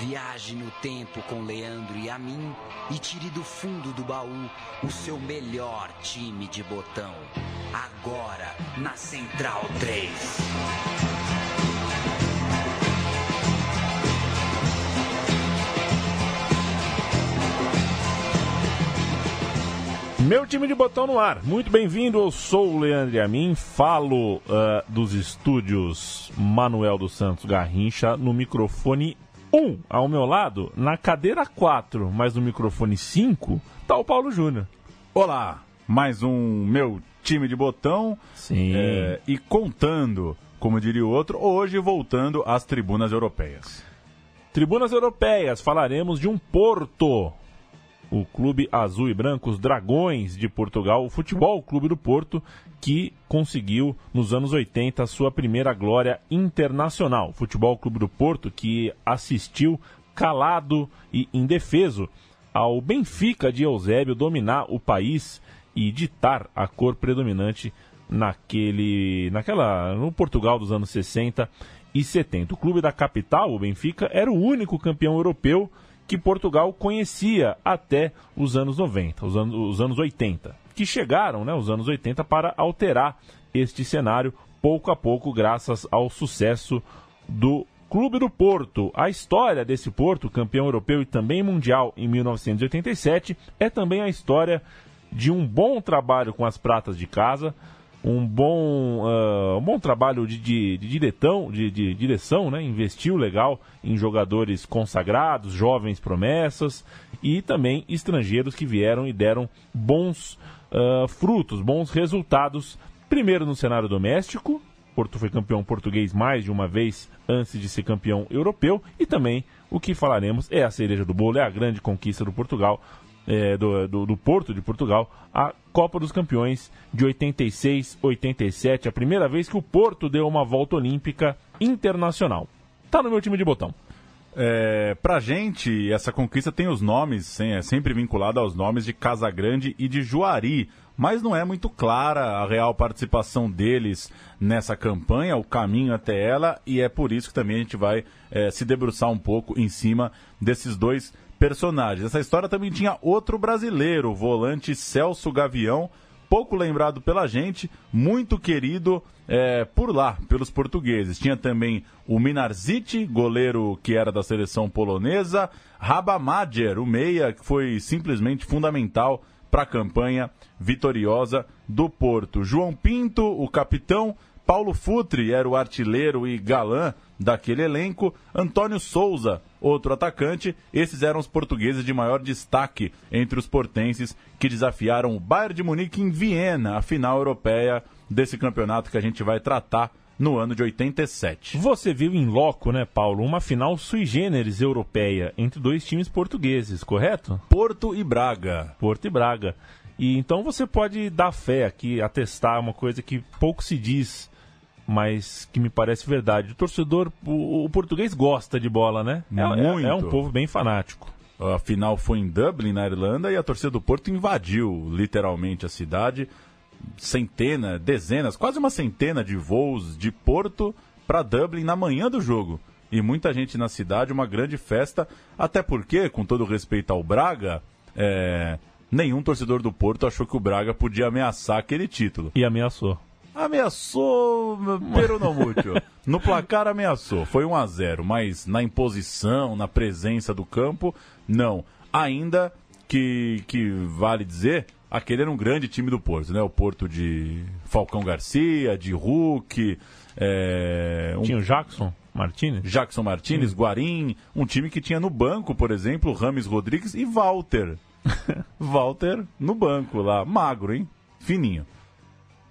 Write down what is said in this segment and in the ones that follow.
Viaje no tempo com Leandro e a mim e tire do fundo do baú o seu melhor time de botão. Agora na Central 3. Meu time de botão no ar, muito bem-vindo, eu sou o Leandro Amin, falo uh, dos estúdios Manuel dos Santos Garrincha no microfone 1 ao meu lado, na cadeira 4, mas no microfone 5 tá o Paulo Júnior. Olá, mais um meu time de botão Sim. é, e contando, como diria o outro, hoje voltando às tribunas europeias. Tribunas europeias, falaremos de um Porto, o Clube Azul e Branco, os Dragões de Portugal, o Futebol Clube do Porto, que conseguiu nos anos 80 a sua primeira glória internacional. O Futebol Clube do Porto que assistiu calado e indefeso ao Benfica de Eusébio dominar o país e ditar a cor predominante naquele, naquela, no Portugal dos anos 60 e 70. O clube da capital, o Benfica, era o único campeão europeu que Portugal conhecia até os anos 90, os anos, os anos 80, que chegaram, né, os anos 80, para alterar este cenário pouco a pouco, graças ao sucesso do Clube do Porto. A história desse Porto, campeão europeu e também mundial em 1987, é também a história de um bom trabalho com as pratas de casa, um bom, uh, um bom trabalho de, de, de diretão, de, de, direção, né? investiu legal em jogadores consagrados, jovens promessas e também estrangeiros que vieram e deram bons uh, frutos, bons resultados. Primeiro no cenário doméstico, Porto foi campeão português mais de uma vez antes de ser campeão europeu e também o que falaremos é a cereja do bolo, é a grande conquista do Portugal, é, do, do, do, Porto de Portugal, a Copa dos Campeões de 86, 87, a primeira vez que o Porto deu uma volta olímpica internacional. Tá no meu time de botão. É, pra gente, essa conquista tem os nomes, é sempre vinculada aos nomes de Casagrande e de Juari, mas não é muito clara a real participação deles nessa campanha, o caminho até ela, e é por isso que também a gente vai é, se debruçar um pouco em cima desses dois personagens. Essa história também tinha outro brasileiro, o volante Celso Gavião, pouco lembrado pela gente, muito querido é, por lá, pelos portugueses. Tinha também o Minarzic, goleiro que era da seleção polonesa, Rabamager, o meia, que foi simplesmente fundamental para a campanha vitoriosa do Porto. João Pinto, o capitão, Paulo Futre era o artilheiro e galã daquele elenco, Antônio Souza, outro atacante. Esses eram os portugueses de maior destaque entre os portenses que desafiaram o Bayern de Munique em Viena, a final europeia desse campeonato que a gente vai tratar no ano de 87. Você viu em loco, né, Paulo, uma final sui generis europeia entre dois times portugueses, correto? Porto e Braga. Porto e Braga. E então você pode dar fé aqui, atestar uma coisa que pouco se diz mas que me parece verdade. O torcedor, o, o português gosta de bola, né? Muito. É, é, um povo bem fanático. A final foi em Dublin, na Irlanda, e a torcida do Porto invadiu literalmente a cidade. Centenas, dezenas, quase uma centena de voos de Porto para Dublin na manhã do jogo. E muita gente na cidade, uma grande festa, até porque, com todo respeito ao Braga, é, nenhum torcedor do Porto achou que o Braga podia ameaçar aquele título. E ameaçou. Ameaçou, pero não muito. No placar ameaçou, foi 1 a 0 mas na imposição, na presença do campo, não. Ainda que, que vale dizer, aquele era um grande time do Porto, né? O Porto de Falcão Garcia, de Hulk. É, um... Tinha o Jackson Martinez? Jackson Martinez, hum. Guarim, um time que tinha no banco, por exemplo, Rames Rodrigues e Walter. Walter no banco lá, magro, hein? Fininho.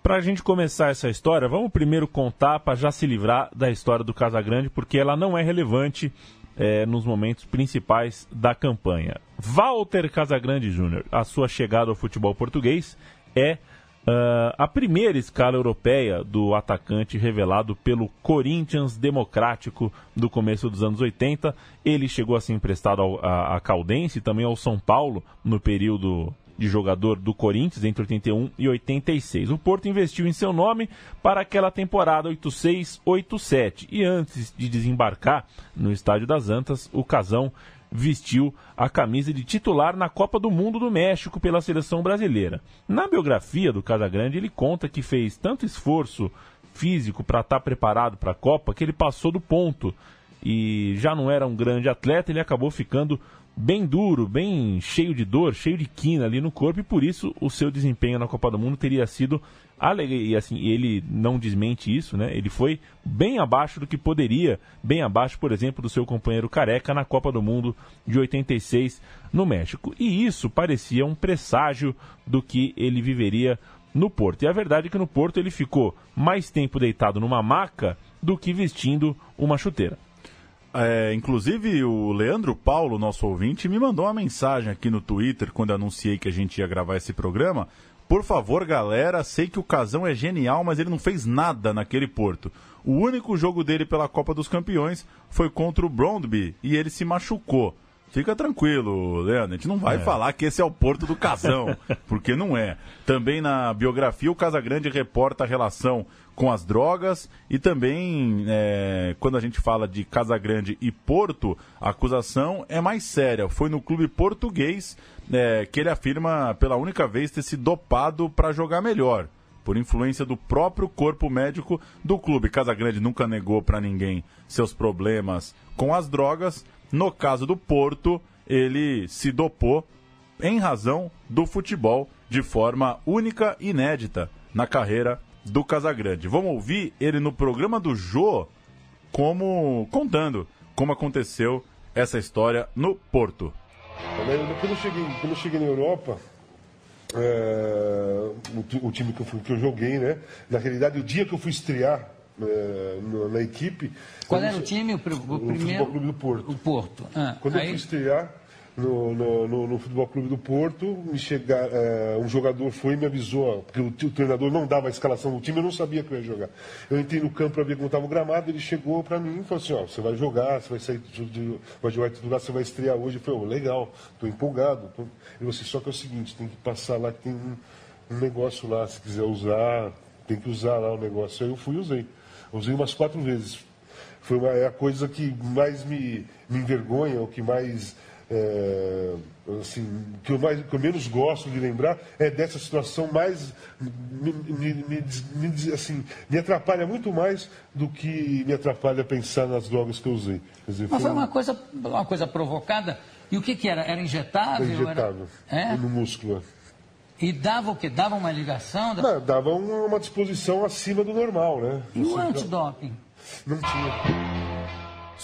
Para a gente começar essa história, vamos primeiro contar para já se livrar da história do Casagrande, porque ela não é relevante é, nos momentos principais da campanha. Walter Casagrande Júnior, a sua chegada ao futebol português é uh, a primeira escala europeia do atacante revelado pelo Corinthians Democrático do começo dos anos 80. Ele chegou a ser emprestado ao, a, a Caldense e também ao São Paulo no período de jogador do Corinthians entre 81 e 86. O Porto investiu em seu nome para aquela temporada 86-87 e antes de desembarcar no Estádio das Antas, o Casão vestiu a camisa de titular na Copa do Mundo do México pela seleção brasileira. Na biografia do Casagrande, ele conta que fez tanto esforço físico para estar tá preparado para a Copa que ele passou do ponto e já não era um grande atleta, ele acabou ficando bem duro, bem cheio de dor, cheio de quina ali no corpo e por isso o seu desempenho na Copa do Mundo teria sido e assim, ele não desmente isso, né? Ele foi bem abaixo do que poderia, bem abaixo, por exemplo, do seu companheiro Careca na Copa do Mundo de 86 no México. E isso parecia um presságio do que ele viveria no Porto. E a verdade é que no Porto ele ficou mais tempo deitado numa maca do que vestindo uma chuteira. É, inclusive, o Leandro Paulo, nosso ouvinte, me mandou uma mensagem aqui no Twitter quando anunciei que a gente ia gravar esse programa. Por favor, galera, sei que o Casão é genial, mas ele não fez nada naquele Porto. O único jogo dele pela Copa dos Campeões foi contra o Brondby e ele se machucou. Fica tranquilo, Leandro. A gente não vai é. falar que esse é o Porto do Casão, porque não é. Também na biografia, o Casagrande reporta a relação com as drogas e também, é, quando a gente fala de Casagrande e Porto, a acusação é mais séria. Foi no clube português é, que ele afirma, pela única vez, ter se dopado para jogar melhor por influência do próprio corpo médico do clube. Casagrande nunca negou para ninguém seus problemas com as drogas, no caso do Porto, ele se dopou em razão do futebol de forma única e inédita na carreira do Casagrande. Vamos ouvir ele no programa do Jô como contando como aconteceu essa história no Porto. Quando eu cheguei, quando eu cheguei na Europa, é, o, o, time que eu, fui, que eu joguei, né? Na realidade, o dia que eu fui estrear é, na, na, equipe. Qual era o time? O, o, o primeiro? O Clube do Porto. O Porto. Ah, Quando aí... eu fui estrear no, no, no, no, Futebol Clube do Porto, me chegar, é, um jogador foi e me avisou, porque o, o, treinador não dava a escalação do time, eu não sabia que eu ia jogar. Eu entrei no campo para ver como estava o gramado, ele chegou para mim e falou assim, ó, você vai jogar, você vai sair, de, vai jogar titular, você vai estrear hoje. Eu falei, oh, legal, estou empolgado. Tô... Ele falou assim, só que é o seguinte, tem que passar lá, que tem um, um negócio lá, se quiser usar, tem que usar lá o negócio. Aí eu fui e usei. Usei umas quatro vezes. Foi uma, é a coisa que mais me, me envergonha, o que mais. É, assim, que eu, mais, que eu menos gosto de lembrar é dessa situação mais me, me, me, me, assim, me atrapalha muito mais do que me atrapalha pensar nas drogas que eu usei. Dizer, Mas foi uma coisa, uma coisa provocada. E o que, que era? Era injetável? Era injetável. Era... É? No músculo. E dava o quê? Dava uma ligação? Não, dava uma, uma disposição acima do normal, né? E o antidoping? Não tinha.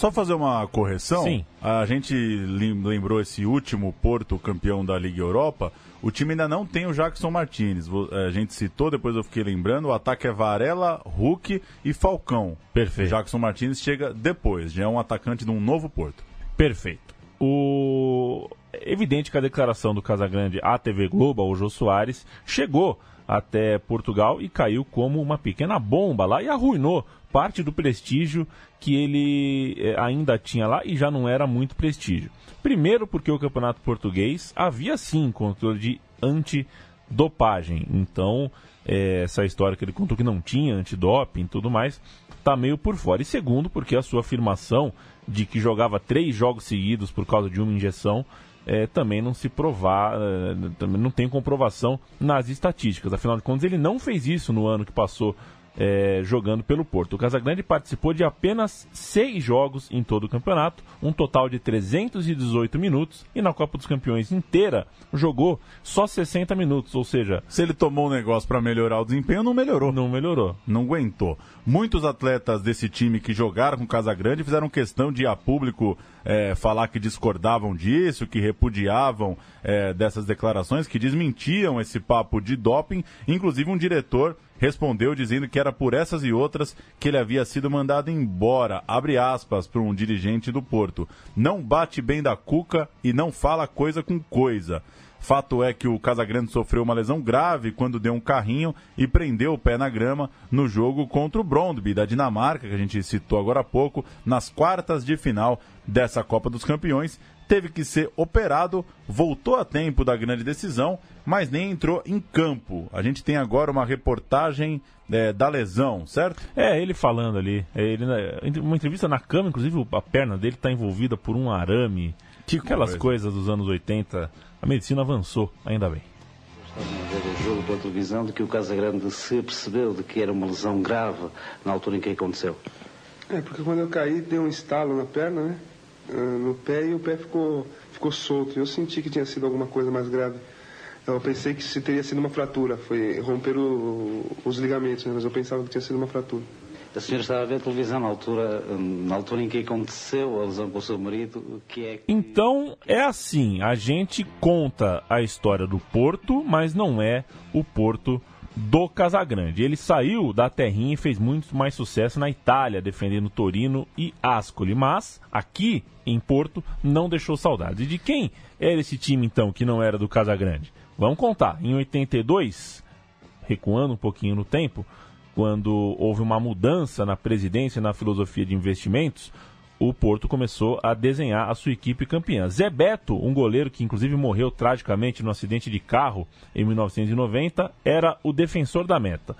Só fazer uma correção. Sim. A gente lembrou esse último Porto campeão da Liga Europa. O time ainda não tem o Jackson Martinez. A gente citou, depois eu fiquei lembrando. O ataque é Varela, Hulk e Falcão. Perfeito. O Jackson Martinez chega depois. Já é um atacante de um novo Porto. Perfeito. O é evidente que a declaração do Casagrande à TV Globo, ao Jô Soares, chegou até Portugal e caiu como uma pequena bomba lá e arruinou parte do prestígio que ele eh, ainda tinha lá e já não era muito prestígio. Primeiro porque o campeonato português havia sim controle de antidopagem. Então, é, essa história que ele contou que não tinha antidoping e tudo mais, está meio por fora. E segundo, porque a sua afirmação de que jogava três jogos seguidos por causa de uma injeção é, também não se provar, é, não tem comprovação nas estatísticas. Afinal de contas, ele não fez isso no ano que passou é, jogando pelo Porto. O Casagrande participou de apenas seis jogos em todo o campeonato, um total de 318 minutos, e na Copa dos Campeões inteira jogou só 60 minutos, ou seja... Se ele tomou um negócio para melhorar o desempenho, não melhorou. Não melhorou. Não aguentou. Muitos atletas desse time que jogaram com o Casagrande fizeram questão de ir a público é, falar que discordavam disso, que repudiavam é, dessas declarações, que desmentiam esse papo de doping. Inclusive um diretor respondeu dizendo que era por essas e outras que ele havia sido mandado embora, abre aspas, para um dirigente do Porto. Não bate bem da cuca e não fala coisa com coisa. Fato é que o Casagrande sofreu uma lesão grave quando deu um carrinho e prendeu o pé na grama no jogo contra o Brondby da Dinamarca, que a gente citou agora há pouco, nas quartas de final dessa Copa dos Campeões. Teve que ser operado, voltou a tempo da grande decisão, mas nem entrou em campo. A gente tem agora uma reportagem é, da lesão, certo? É, ele falando ali. É, ele, né, uma entrevista na cama, inclusive a perna dele está envolvida por um arame. Que Aquelas coisa. coisas dos anos 80. A medicina avançou, ainda bem. Estava a ver o jogo pela televisão de que o Casagrande se percebeu de que era uma lesão grave na altura em que aconteceu. É, porque quando eu caí, deu um estalo na perna, né? Ah, no pé e o pé ficou, ficou solto. Eu senti que tinha sido alguma coisa mais grave. Eu pensei que se teria sido uma fratura, foi romper o, os ligamentos, né? mas eu pensava que tinha sido uma fratura. A senhora estava a ver a televisão na altura, na altura em que aconteceu a lesão com o seu marido, que é... Então, é assim, a gente conta a história do Porto, mas não é o Porto do Casagrande. Ele saiu da terrinha e fez muito mais sucesso na Itália, defendendo Torino e Ascoli, mas aqui em Porto não deixou saudades. E de quem era esse time então que não era do Casagrande? Vamos contar. Em 82, recuando um pouquinho no tempo, quando houve uma mudança na presidência e na filosofia de investimentos, o Porto começou a desenhar a sua equipe campeã. Zé Beto, um goleiro que inclusive morreu tragicamente no acidente de carro em 1990, era o defensor da meta.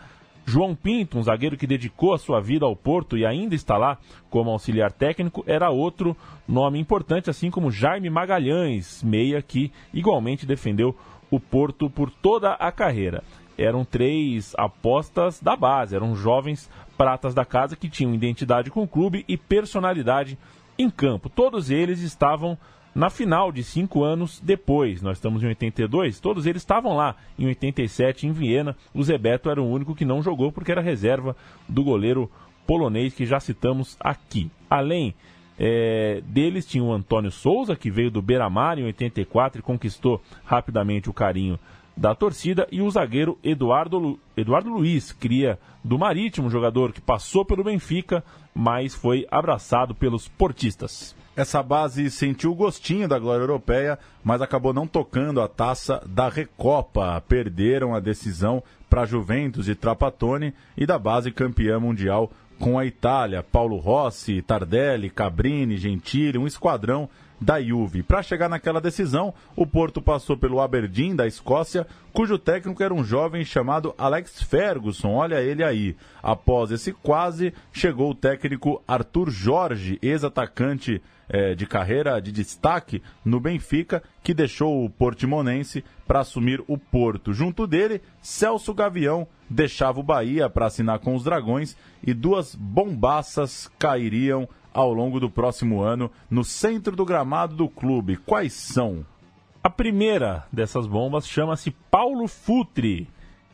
João Pinto, um zagueiro que dedicou a sua vida ao Porto e ainda está lá como auxiliar técnico, era outro nome importante, assim como Jaime Magalhães, meia que igualmente defendeu o Porto por toda a carreira eram três apostas da base, eram jovens pratas da casa que tinham identidade com o clube e personalidade em campo. Todos eles estavam na final de cinco anos depois. Nós estamos em 82, todos eles estavam lá em 87 em Viena. O Zebeto era o único que não jogou porque era reserva do goleiro polonês que já citamos aqui. Além é, deles tinha o Antônio Souza, que veio do Beira-Mar em 84 e conquistou rapidamente o carinho da torcida e o zagueiro Eduardo, Lu... Eduardo Luiz, cria do Marítimo, jogador que passou pelo Benfica, mas foi abraçado pelos portistas. Essa base sentiu o gostinho da glória europeia, mas acabou não tocando a taça da Recopa. Perderam a decisão para Juventus e Trapattoni e da base campeã mundial com a Itália. Paulo Rossi, Tardelli, Cabrini, Gentili, um esquadrão da Juve. Para chegar naquela decisão, o Porto passou pelo Aberdeen da Escócia, cujo técnico era um jovem chamado Alex Ferguson. Olha ele aí. Após esse quase, chegou o técnico Arthur Jorge, ex-atacante eh, de carreira de destaque no Benfica, que deixou o Portimonense para assumir o Porto. Junto dele, Celso Gavião deixava o Bahia para assinar com os Dragões e duas bombaças cairiam ao longo do próximo ano no centro do gramado do clube. Quais são? A primeira dessas bombas chama-se Paulo Futre,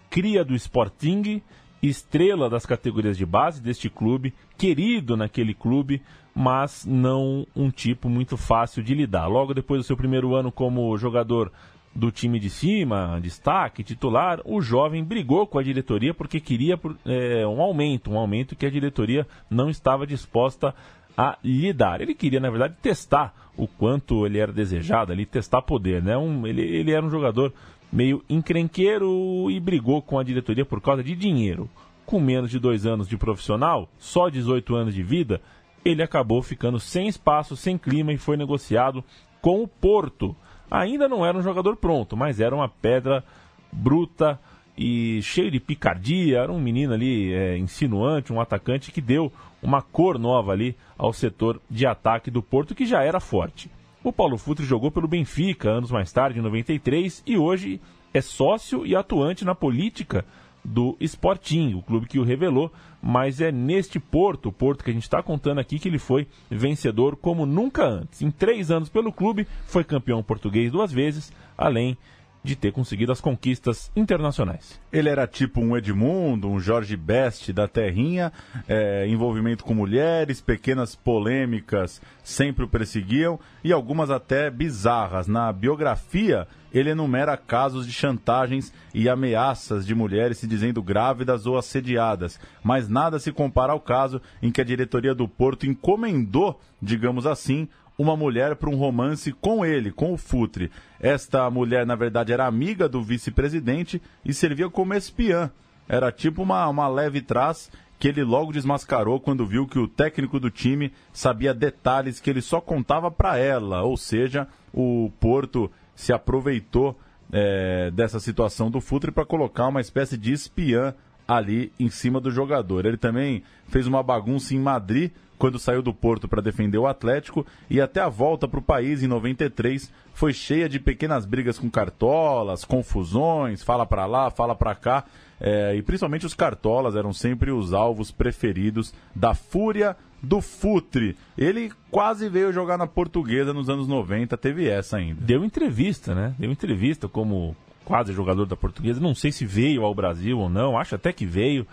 cria do Sporting, estrela das categorias de base deste clube, querido naquele clube, mas não um tipo muito fácil de lidar. Logo depois do seu primeiro ano como jogador do time de cima, destaque, titular, o jovem brigou com a diretoria porque queria é, um aumento, um aumento que a diretoria não estava disposta a lhe dar. Ele queria, na verdade, testar o quanto ele era desejado ali, testar poder, né? Um, ele, ele era um jogador meio encrenqueiro e brigou com a diretoria por causa de dinheiro. Com menos de dois anos de profissional, só 18 anos de vida, ele acabou ficando sem espaço, sem clima e foi negociado com o Porto. Ainda não era um jogador pronto, mas era uma pedra bruta e cheio de picardia. Era um menino ali é, insinuante, um atacante que deu uma cor nova ali ao setor de ataque do Porto, que já era forte. O Paulo Futre jogou pelo Benfica anos mais tarde, em 93, e hoje é sócio e atuante na política do Sporting, o clube que o revelou, mas é neste Porto, o Porto que a gente está contando aqui, que ele foi vencedor como nunca antes. Em três anos pelo clube, foi campeão português duas vezes, além de ter conseguido as conquistas internacionais. Ele era tipo um Edmundo, um Jorge Best da Terrinha, é, envolvimento com mulheres, pequenas polêmicas sempre o perseguiam e algumas até bizarras. Na biografia, ele enumera casos de chantagens e ameaças de mulheres se dizendo grávidas ou assediadas, mas nada se compara ao caso em que a diretoria do Porto encomendou, digamos assim, uma mulher para um romance com ele, com o Futre. Esta mulher, na verdade, era amiga do vice-presidente e servia como espiã. Era tipo uma, uma leve trás que ele logo desmascarou quando viu que o técnico do time sabia detalhes que ele só contava para ela, ou seja, o Porto se aproveitou é, dessa situação do Futre para colocar uma espécie de espiã ali em cima do jogador. Ele também fez uma bagunça em Madrid quando saiu do Porto para defender o Atlético e até a volta para o país em 93 foi cheia de pequenas brigas com cartolas, confusões, fala para lá, fala para cá. É, e principalmente os cartolas eram sempre os alvos preferidos da fúria do Futre. Ele quase veio jogar na portuguesa nos anos 90, teve essa ainda. Deu entrevista, né? Deu entrevista como quase jogador da portuguesa. Não sei se veio ao Brasil ou não, acho até que veio.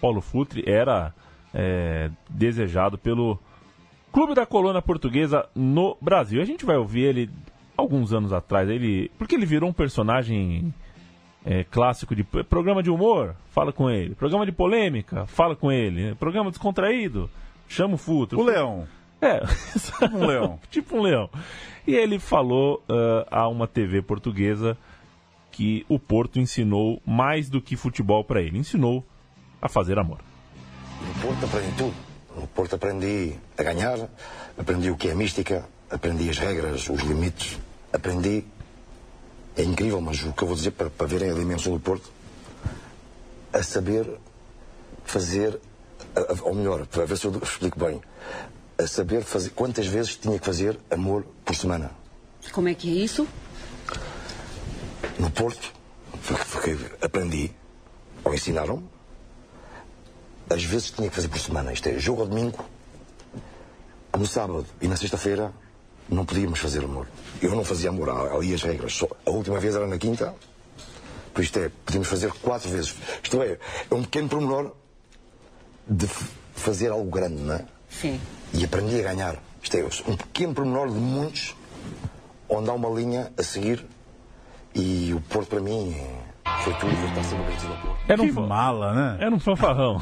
Paulo Futre era é, desejado pelo Clube da Colônia Portuguesa no Brasil. A gente vai ouvir ele alguns anos atrás, ele porque ele virou um personagem é, clássico de programa de humor, fala com ele. Programa de polêmica, fala com ele. Programa descontraído, chama o Futre. O leão. É, tipo um leão. tipo um leão. E ele falou uh, a uma TV portuguesa que o Porto ensinou mais do que futebol para ele. Ensinou a fazer amor. No Porto aprendi tudo. No Porto aprendi a ganhar, aprendi o que é mística, aprendi as regras, os limites, aprendi. É incrível, mas o que eu vou dizer para, para verem a dimensão do Porto, a saber fazer, ou melhor, para ver se eu explico bem, a saber fazer quantas vezes tinha que fazer amor por semana. Como é que é isso? No Porto, porque aprendi, ou ensinaram-me, às vezes tinha que fazer por semana. Isto é, jogo ao domingo, no sábado e na sexta-feira não podíamos fazer amor. Eu não fazia amor, ali as regras. Só, a última vez era na quinta, por isto é, podíamos fazer quatro vezes. Isto é, é um pequeno pormenor de fazer algo grande, não é? Sim. E aprendi a ganhar. Isto é, um pequeno pormenor de muitos, onde há uma linha a seguir e o Porto para mim foi tudo está sempre bem ao Porto. Era um mala, né? Era um fanfarrão.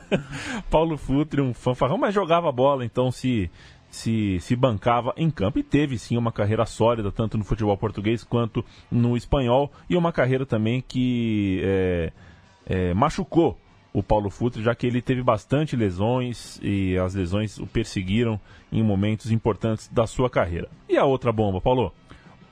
Paulo Futre, um fanfarrão, mas jogava bola, então se, se, se bancava em campo. E teve sim uma carreira sólida, tanto no futebol português quanto no espanhol. E uma carreira também que é, é, machucou o Paulo Futre, já que ele teve bastante lesões e as lesões o perseguiram em momentos importantes da sua carreira. E a outra bomba, Paulo?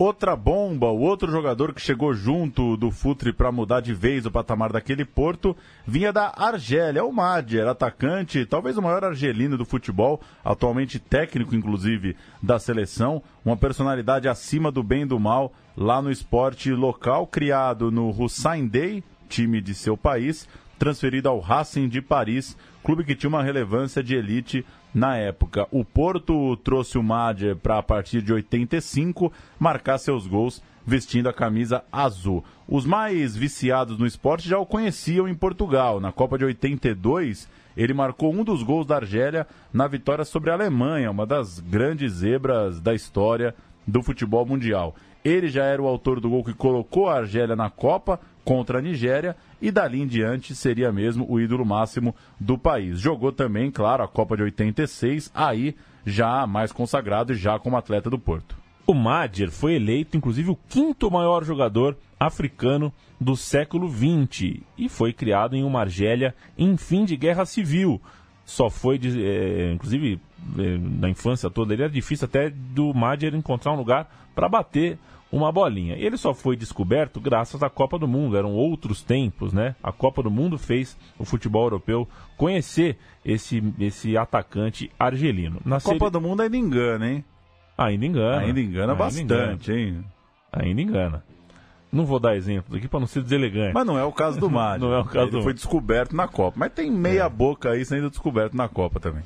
Outra bomba, o outro jogador que chegou junto do Futre para mudar de vez o patamar daquele Porto, vinha da Argélia, o Madjer, atacante, talvez o maior argelino do futebol, atualmente técnico, inclusive, da seleção, uma personalidade acima do bem e do mal lá no esporte local, criado no Hussein Dey, time de seu país, transferido ao Racing de Paris, clube que tinha uma relevância de elite na época. O Porto trouxe o Madjer para, a partir de 85, marcar seus gols vestindo a camisa azul. Os mais viciados no esporte já o conheciam em Portugal. Na Copa de 82, ele marcou um dos gols da Argélia na vitória sobre a Alemanha, uma das grandes zebras da história do futebol mundial. Ele já era o autor do gol que colocou a Argélia na Copa contra a Nigéria e dali em diante seria mesmo o ídolo máximo do país. Jogou também, claro, a Copa de 86, aí já mais consagrado e já como atleta do Porto. O Madjer foi eleito, inclusive, o quinto maior jogador africano do século XX e foi criado em uma Argélia em fim de guerra civil. Só foi, de- é, inclusive, é, na infância toda, ele era difícil até do Madjer encontrar um lugar para bater uma bolinha. Ele só foi descoberto graças à Copa do Mundo, eram outros tempos, né? A Copa do Mundo fez o futebol europeu conhecer esse, esse atacante argelino. Na Copa série- do Mundo ainda engana, hein? Ainda engana. Ainda engana bastante, hein? Ainda engana. Não vou dar exemplos aqui para não ser deselegante. Mas não é o caso do Mário. Não é o caso Ele do- foi descoberto na Copa. Mas tem meia boca aí sendo descoberto na Copa também.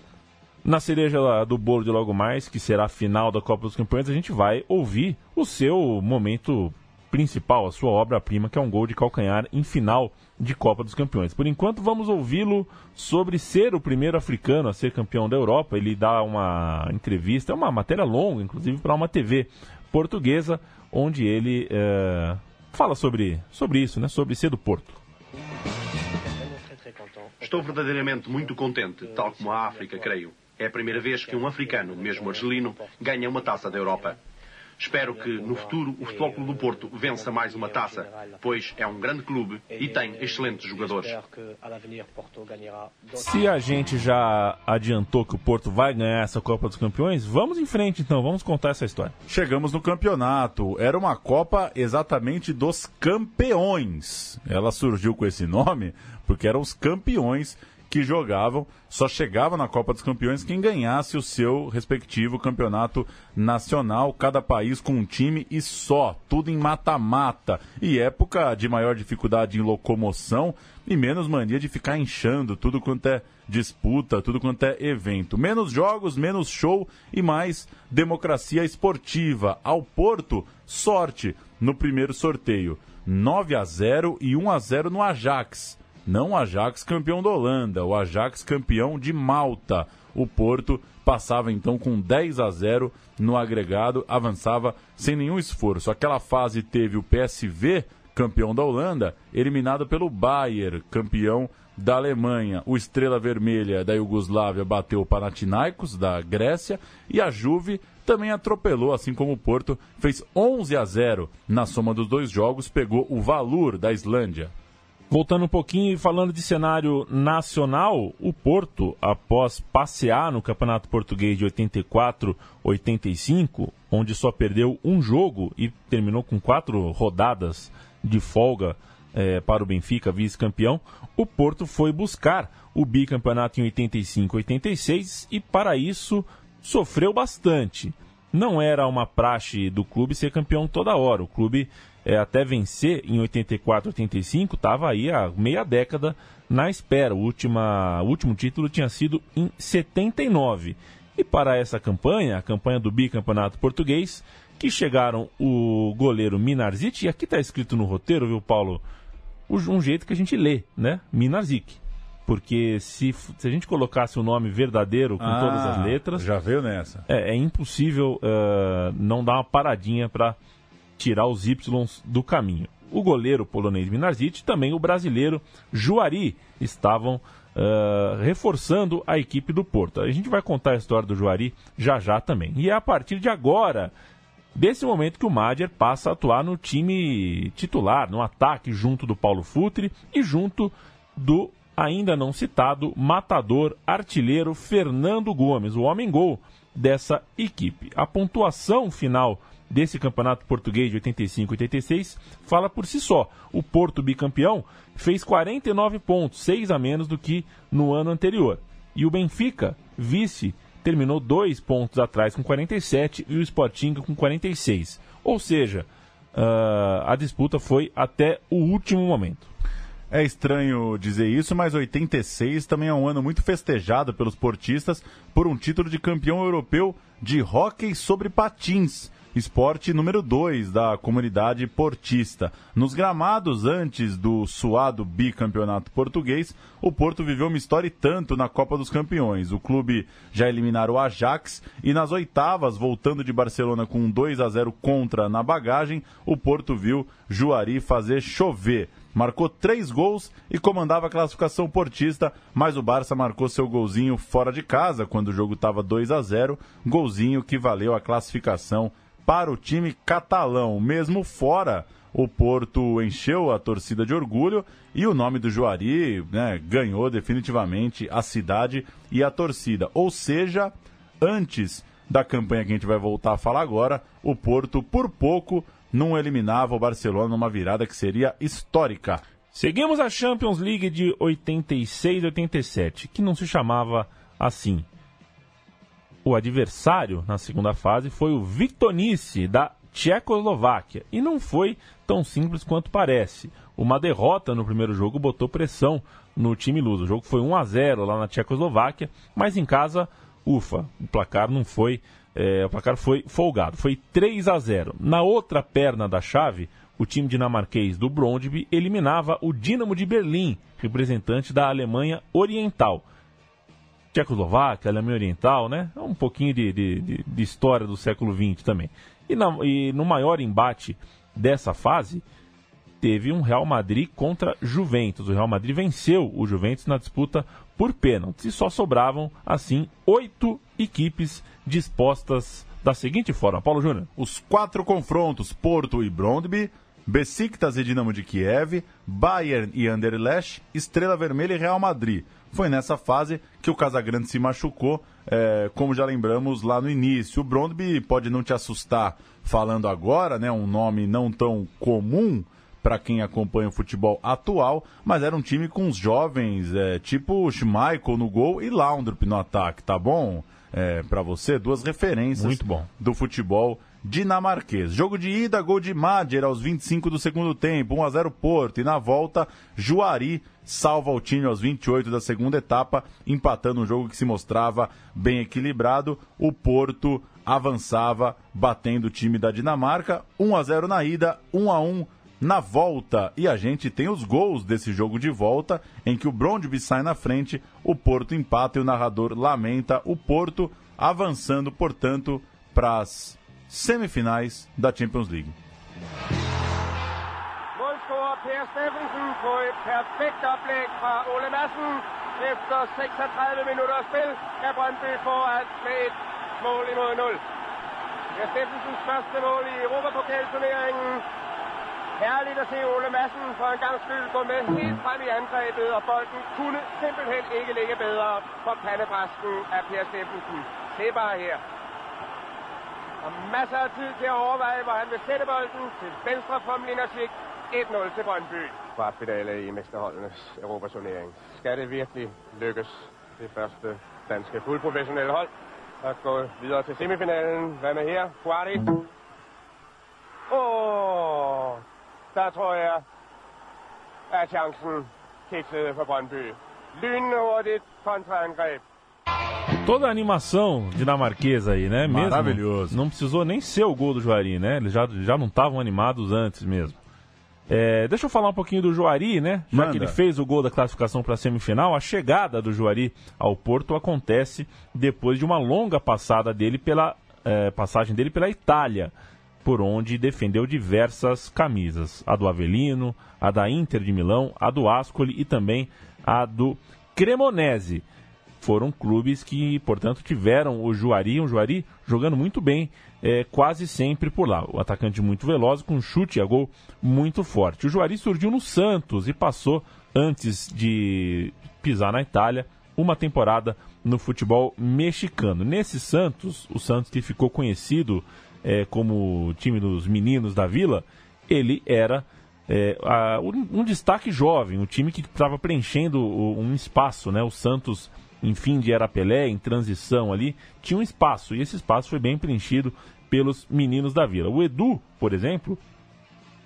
Na cereja do bolo de logo mais, que será a final da Copa dos Campeões, a gente vai ouvir o seu momento principal, a sua obra-prima, que é um gol de calcanhar em final de Copa dos Campeões. Por enquanto, vamos ouvi-lo sobre ser o primeiro africano a ser campeão da Europa. Ele dá uma entrevista, é uma matéria longa, inclusive, para uma TV portuguesa, onde ele eh, fala sobre, sobre isso, né? sobre ser do Porto. Estou verdadeiramente muito contente, tal como a África, creio. É a primeira vez que um africano, mesmo argelino, ganha uma taça da Europa. Espero que, no futuro, o Futebol Clube do Porto vença mais uma taça, pois é um grande clube e tem excelentes jogadores. Se a gente já adiantou que o Porto vai ganhar essa Copa dos Campeões, vamos em frente então, vamos contar essa história. Chegamos no campeonato. Era uma Copa exatamente dos campeões. Ela surgiu com esse nome porque eram os campeões que jogavam, só chegava na Copa dos Campeões quem ganhasse o seu respectivo campeonato nacional, cada país com um time e só, tudo em mata-mata. E época de maior dificuldade em locomoção e menos mania de ficar inchando tudo quanto é disputa, tudo quanto é evento. Menos jogos, menos show e mais democracia esportiva. Ao Porto, sorte no primeiro sorteio. 9 a 0 e 1 a 0 no Ajax não o Ajax campeão da Holanda, o Ajax campeão de Malta. O Porto passava então com 10 a 0 no agregado, avançava sem nenhum esforço. Aquela fase teve o PSV, campeão da Holanda, eliminado pelo Bayern, campeão da Alemanha. O Estrela Vermelha da Iugoslávia bateu o Panathinaikos da Grécia e a Juve também atropelou, assim como o Porto, fez 11 a 0 na soma dos dois jogos, pegou o Valur da Islândia. Voltando um pouquinho e falando de cenário nacional, o Porto, após passear no Campeonato Português de 84-85, onde só perdeu um jogo e terminou com quatro rodadas de folga eh, para o Benfica, vice-campeão, o Porto foi buscar o bicampeonato em 85-86 e para isso sofreu bastante. Não era uma praxe do clube ser campeão toda hora. O clube é, até vencer em 84, 85, estava aí há meia década na espera. O, última, o último título tinha sido em 79. E para essa campanha, a campanha do bicampeonato português, que chegaram o goleiro Minarzic, e aqui está escrito no roteiro, viu, Paulo? Um jeito que a gente lê, né? Minarzic. Porque se, se a gente colocasse o nome verdadeiro com ah, todas as letras. Já veio nessa. É, é impossível uh, não dar uma paradinha para tirar os Ys do caminho. O goleiro polonês Minarzic e também o brasileiro Juari estavam uh, reforçando a equipe do Porto. A gente vai contar a história do Juari já já também. E é a partir de agora, desse momento, que o Madier passa a atuar no time titular, no ataque, junto do Paulo Futre e junto do ainda não citado matador artilheiro Fernando Gomes, o homem-gol dessa equipe. A pontuação final desse campeonato português de 85 e 86 fala por si só. O Porto bicampeão fez 49 pontos, 6 a menos do que no ano anterior. E o Benfica, vice, terminou dois pontos atrás com 47 e o Sporting com 46. Ou seja, uh, a disputa foi até o último momento. É estranho dizer isso, mas 86 também é um ano muito festejado pelos portistas por um título de campeão europeu de hóquei sobre patins esporte número 2 da comunidade portista. Nos gramados antes do suado bicampeonato português, o Porto viveu uma história e tanto na Copa dos Campeões. O clube já eliminaram o Ajax e nas oitavas, voltando de Barcelona com 2 a 0 contra na bagagem, o Porto viu Juari fazer chover marcou três gols e comandava a classificação portista, mas o Barça marcou seu golzinho fora de casa quando o jogo estava 2 a 0, golzinho que valeu a classificação para o time catalão. Mesmo fora, o Porto encheu a torcida de orgulho e o nome do Juari né, ganhou definitivamente a cidade e a torcida. Ou seja, antes da campanha que a gente vai voltar a falar agora, o Porto, por pouco, não eliminava o Barcelona numa virada que seria histórica. Seguimos a Champions League de 86-87, que não se chamava assim o adversário na segunda fase foi o Victonice da Tchecoslováquia. E não foi tão simples quanto parece. Uma derrota no primeiro jogo botou pressão no time luso. O jogo foi 1 a 0 lá na Tchecoslováquia, mas em casa, ufa, o placar não foi. É, o placar foi folgado, foi 3 a 0. Na outra perna da chave, o time dinamarquês do Brondby eliminava o Dinamo de Berlim, representante da Alemanha Oriental. Tchecoslováquia, Alemanha Oriental, né? Um pouquinho de, de, de, de história do século XX também. E, na, e no maior embate dessa fase, teve um Real Madrid contra Juventus. O Real Madrid venceu o Juventus na disputa por pênaltis e só sobravam, assim, oito equipes dispostas da seguinte forma, Paulo Júnior. Os quatro confrontos, Porto e Brondby, Besiktas e Dinamo de Kiev, Bayern e Anderlecht, Estrela Vermelha e Real Madrid. Foi nessa fase que o Casagrande se machucou, é, como já lembramos lá no início. O Brondby pode não te assustar falando agora, né, um nome não tão comum para quem acompanha o futebol atual, mas era um time com os jovens, é, tipo Schmeichel no gol e Laundrup no ataque, tá bom? É, para você, duas referências Muito bom. do futebol dinamarquês. Jogo de ida, gol de Madger aos 25 do segundo tempo, 1 a 0 Porto. E na volta, Juari salva o time aos 28 da segunda etapa, empatando um jogo que se mostrava bem equilibrado. O Porto avançava, batendo o time da Dinamarca, 1 a 0 na ida, 1 a 1 na volta. E a gente tem os gols desse jogo de volta, em que o Brondby sai na frente, o Porto empata e o narrador lamenta o Porto avançando, portanto, para as semifinais da Champions League. Målscorer Per Steffensen på et perfekt oplæg fra Ole Madsen. Efter 36 minutter spil er Brøndby foran med et mål imod 0. Per Steffensens første mål i Europapokalturneringen. Herligt at se Ole Madsen for en gang skyld gå med helt frem i angrebet, og bolden kunne simpelthen ikke ligge bedre for pandebrasken af Per Steffensen. Se bare her. Og masser af tid til at overveje, hvor han vil sætte bolden til venstre for Mlinasik. 1-0 til Brøndby. Kvartfinale i Mesterholdenes Europaturnering. Skal det virkelig lykkes det første danske fuldprofessionelle hold at gå videre til semifinalen? Hvad med her? Quarti. Åh, der tror jeg, at chancen kiksede for Brøndby. Lynhurtigt kontraangreb. Toda a animação dinamarquesa aí, né? Mesmo, Maravilhoso. Não precisou nem ser o gol do Juari, né? Eles já, já não estavam animados antes mesmo. É, deixa eu falar um pouquinho do Juari, né? Já Manda. que ele fez o gol da classificação para a semifinal, a chegada do Juari ao Porto acontece depois de uma longa passada dele pela é, passagem dele pela Itália, por onde defendeu diversas camisas, a do Avelino, a da Inter de Milão, a do Ascoli e também a do Cremonese foram clubes que, portanto, tiveram o Juari, um Juari jogando muito bem, é, quase sempre por lá. O atacante muito veloz, com chute a gol muito forte. O Juari surgiu no Santos e passou, antes de pisar na Itália, uma temporada no futebol mexicano. Nesse Santos, o Santos que ficou conhecido é, como time dos meninos da vila, ele era é, a- um, um destaque jovem, um time que estava preenchendo um espaço, né? O Santos, em fim de era Pelé, em transição ali, tinha um espaço, e esse espaço foi bem preenchido pelos meninos da vila. O Edu, por exemplo,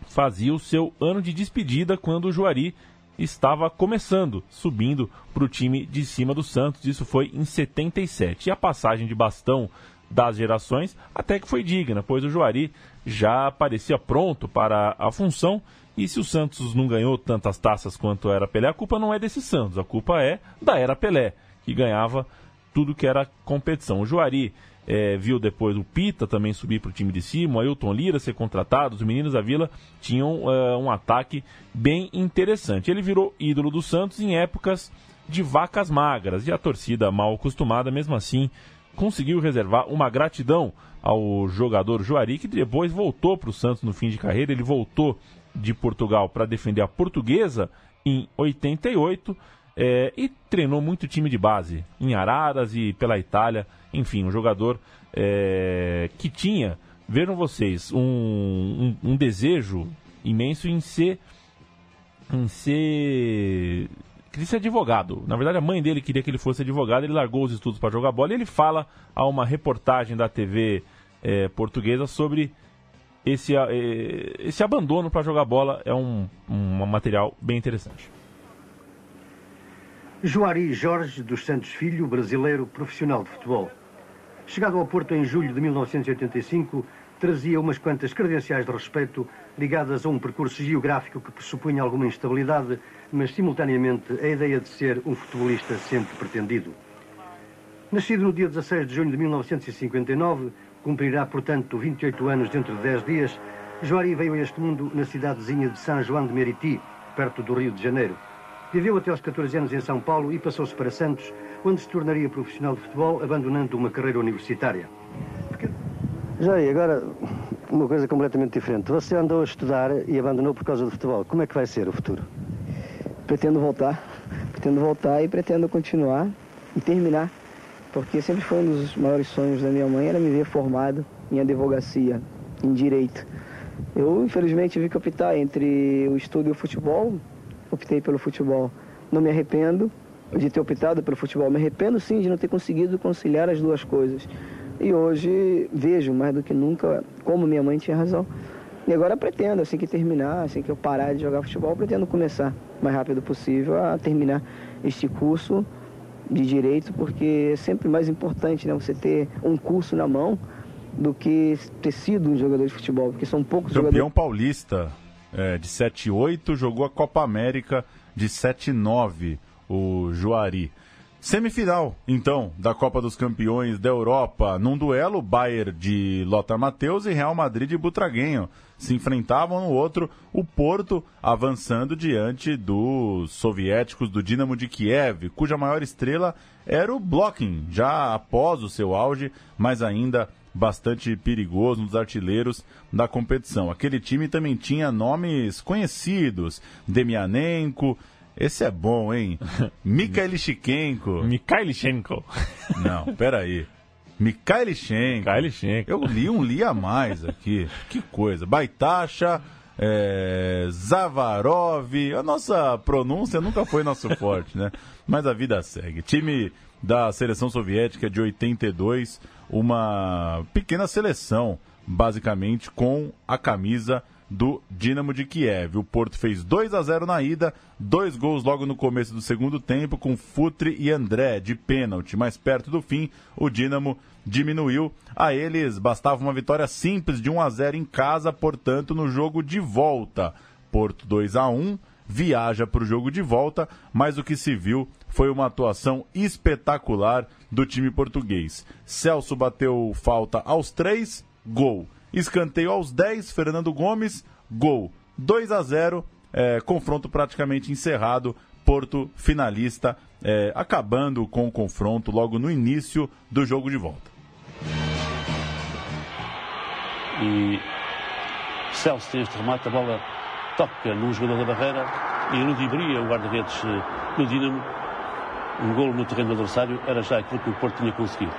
fazia o seu ano de despedida quando o Juari estava começando, subindo para o time de cima do Santos. Isso foi em 77. E a passagem de bastão das gerações até que foi digna, pois o Juari já parecia pronto para a função. E se o Santos não ganhou tantas taças quanto era Pelé, a culpa não é desse Santos, a culpa é da era Pelé, que ganhava tudo que era competição. O Juari eh, viu depois o Pita também subir para o time de cima, o Ailton Lira ser contratado, os meninos da Vila tinham eh, um ataque bem interessante. Ele virou ídolo do Santos em épocas de vacas magras e a torcida mal acostumada, mesmo assim, conseguiu reservar uma gratidão ao jogador Juari, que depois voltou para o Santos no fim de carreira. Ele voltou de Portugal para defender a portuguesa em 88 é, e treinou muito time de base em Araras e pela Itália. Enfim, um jogador é, que tinha, vejam vocês, um, um, um desejo imenso em ser, em ser queria ser advogado. Na verdade, a mãe dele queria que ele fosse advogado, ele largou os estudos para jogar bola e ele fala a uma reportagem da TV é, portuguesa sobre esse, eh, esse abandono para jogar bola. É um, um material bem interessante. Juari Jorge dos Santos Filho, brasileiro profissional de futebol. Chegado ao Porto em julho de 1985, trazia umas quantas credenciais de respeito ligadas a um percurso geográfico que pressupunha alguma instabilidade, mas simultaneamente a ideia de ser um futebolista sempre pretendido. Nascido no dia 16 de junho de 1959, cumprirá, portanto, 28 anos dentro de 10 dias, Juari veio a este mundo na cidadezinha de São João de Meriti, perto do Rio de Janeiro. Viveu até aos 14 anos em São Paulo e passou-se para Santos, onde se tornaria profissional de futebol, abandonando uma carreira universitária. Jair, agora uma coisa completamente diferente. Você andou a estudar e abandonou por causa do futebol. Como é que vai ser o futuro? Pretendo voltar. Pretendo voltar e pretendo continuar e terminar. Porque sempre foi um dos maiores sonhos da minha mãe, era me ver formado em advocacia, em direito. Eu, infelizmente, tive que optar entre o estudo e o futebol. Optei pelo futebol. Não me arrependo de ter optado pelo futebol. Me arrependo, sim, de não ter conseguido conciliar as duas coisas. E hoje vejo mais do que nunca como minha mãe tinha razão. E agora pretendo, assim que terminar, assim que eu parar de jogar futebol, pretendo começar o mais rápido possível a terminar este curso de direito, porque é sempre mais importante né, você ter um curso na mão do que ter sido um jogador de futebol, porque são poucos Campeão jogadores. paulista é, de 7-8, jogou a Copa América de 7-9, o Juari. Semifinal, então, da Copa dos Campeões da Europa, num duelo, Bayern de Lothar Matheus e Real Madrid de Butraguenho. Se enfrentavam no outro, o Porto avançando diante dos soviéticos do Dinamo de Kiev, cuja maior estrela era o Blocking, já após o seu auge, mas ainda bastante perigoso, um dos artilheiros da competição. Aquele time também tinha nomes conhecidos, Demianenko, esse é bom, hein? Mikhailichenko. Mikhailichenko. Não, peraí. Mikhailichenko. Mikhailichenko. Eu li um li a mais aqui. Que coisa. Baitacha, é, Zavarov. A nossa pronúncia nunca foi nosso forte, né? Mas a vida segue. Time da seleção soviética de 82, uma pequena seleção, basicamente, com a camisa do Dinamo de Kiev. O Porto fez 2 a 0 na ida, dois gols logo no começo do segundo tempo, com Futre e André de pênalti. Mais perto do fim, o Dinamo diminuiu. A eles bastava uma vitória simples de 1 a 0 em casa, portanto, no jogo de volta. Porto 2 a 1 viaja para o jogo de volta, mas o que se viu foi uma atuação espetacular do time português. Celso bateu falta aos três, gol. Escanteio aos 10, Fernando Gomes, gol. 2 a 0, é, confronto praticamente encerrado. Porto finalista, é, acabando com o confronto logo no início do jogo de volta. E Celso tem este remate, a bola toca num jogador da barreira e ludibriya o guarda-redes do Dinamo. Um golo no terreno adversário era já aquilo que o Porto tinha conseguido,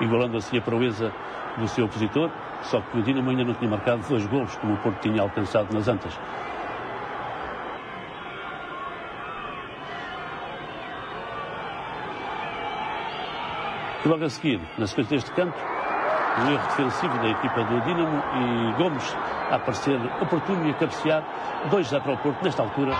igualando assim a proeza do seu opositor, só que o Dinamo ainda não tinha marcado dois golos, como o Porto tinha alcançado nas antas. E logo a seguir, na sequência deste canto, um erro defensivo da equipa do Dinamo e Gomes a aparecer oportuno e a cabecear 2 a para o Porto nesta altura.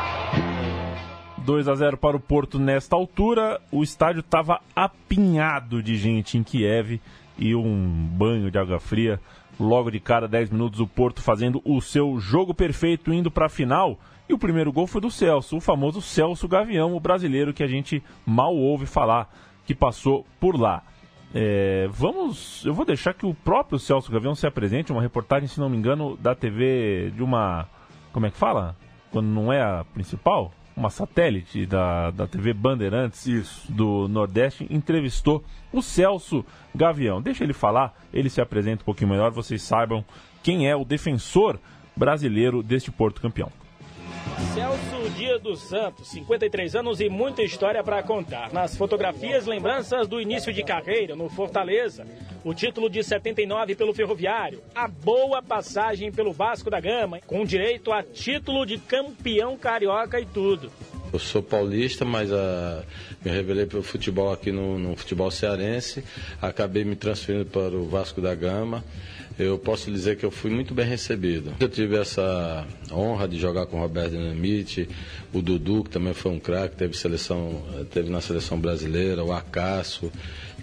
2 a 0 para o Porto nesta altura. O estádio estava apinhado de gente em Kiev e um banho de água fria. Logo de cara, 10 minutos, o Porto fazendo o seu jogo perfeito, indo para a final. E o primeiro gol foi do Celso, o famoso Celso Gavião, o brasileiro que a gente mal ouve falar, que passou por lá. É, vamos. Eu vou deixar que o próprio Celso Gavião se apresente, uma reportagem, se não me engano, da TV de uma. Como é que fala? Quando não é a principal? Uma satélite da, da TV Bandeirantes Isso. do Nordeste entrevistou o Celso Gavião. Deixa ele falar, ele se apresenta um pouquinho melhor, vocês saibam quem é o defensor brasileiro deste Porto campeão. Celso Dia dos Santos, 53 anos e muita história para contar. Nas fotografias, lembranças do início de carreira no Fortaleza, o título de 79 pelo Ferroviário, a boa passagem pelo Vasco da Gama, com direito a título de campeão carioca e tudo. Eu sou paulista, mas uh, me revelei pelo futebol aqui no, no futebol cearense. Acabei me transferindo para o Vasco da Gama eu posso dizer que eu fui muito bem recebido. Eu tive essa honra de jogar com o Roberto Dinamite, o Dudu, que também foi um craque, teve, seleção, teve na seleção brasileira, o Acasso,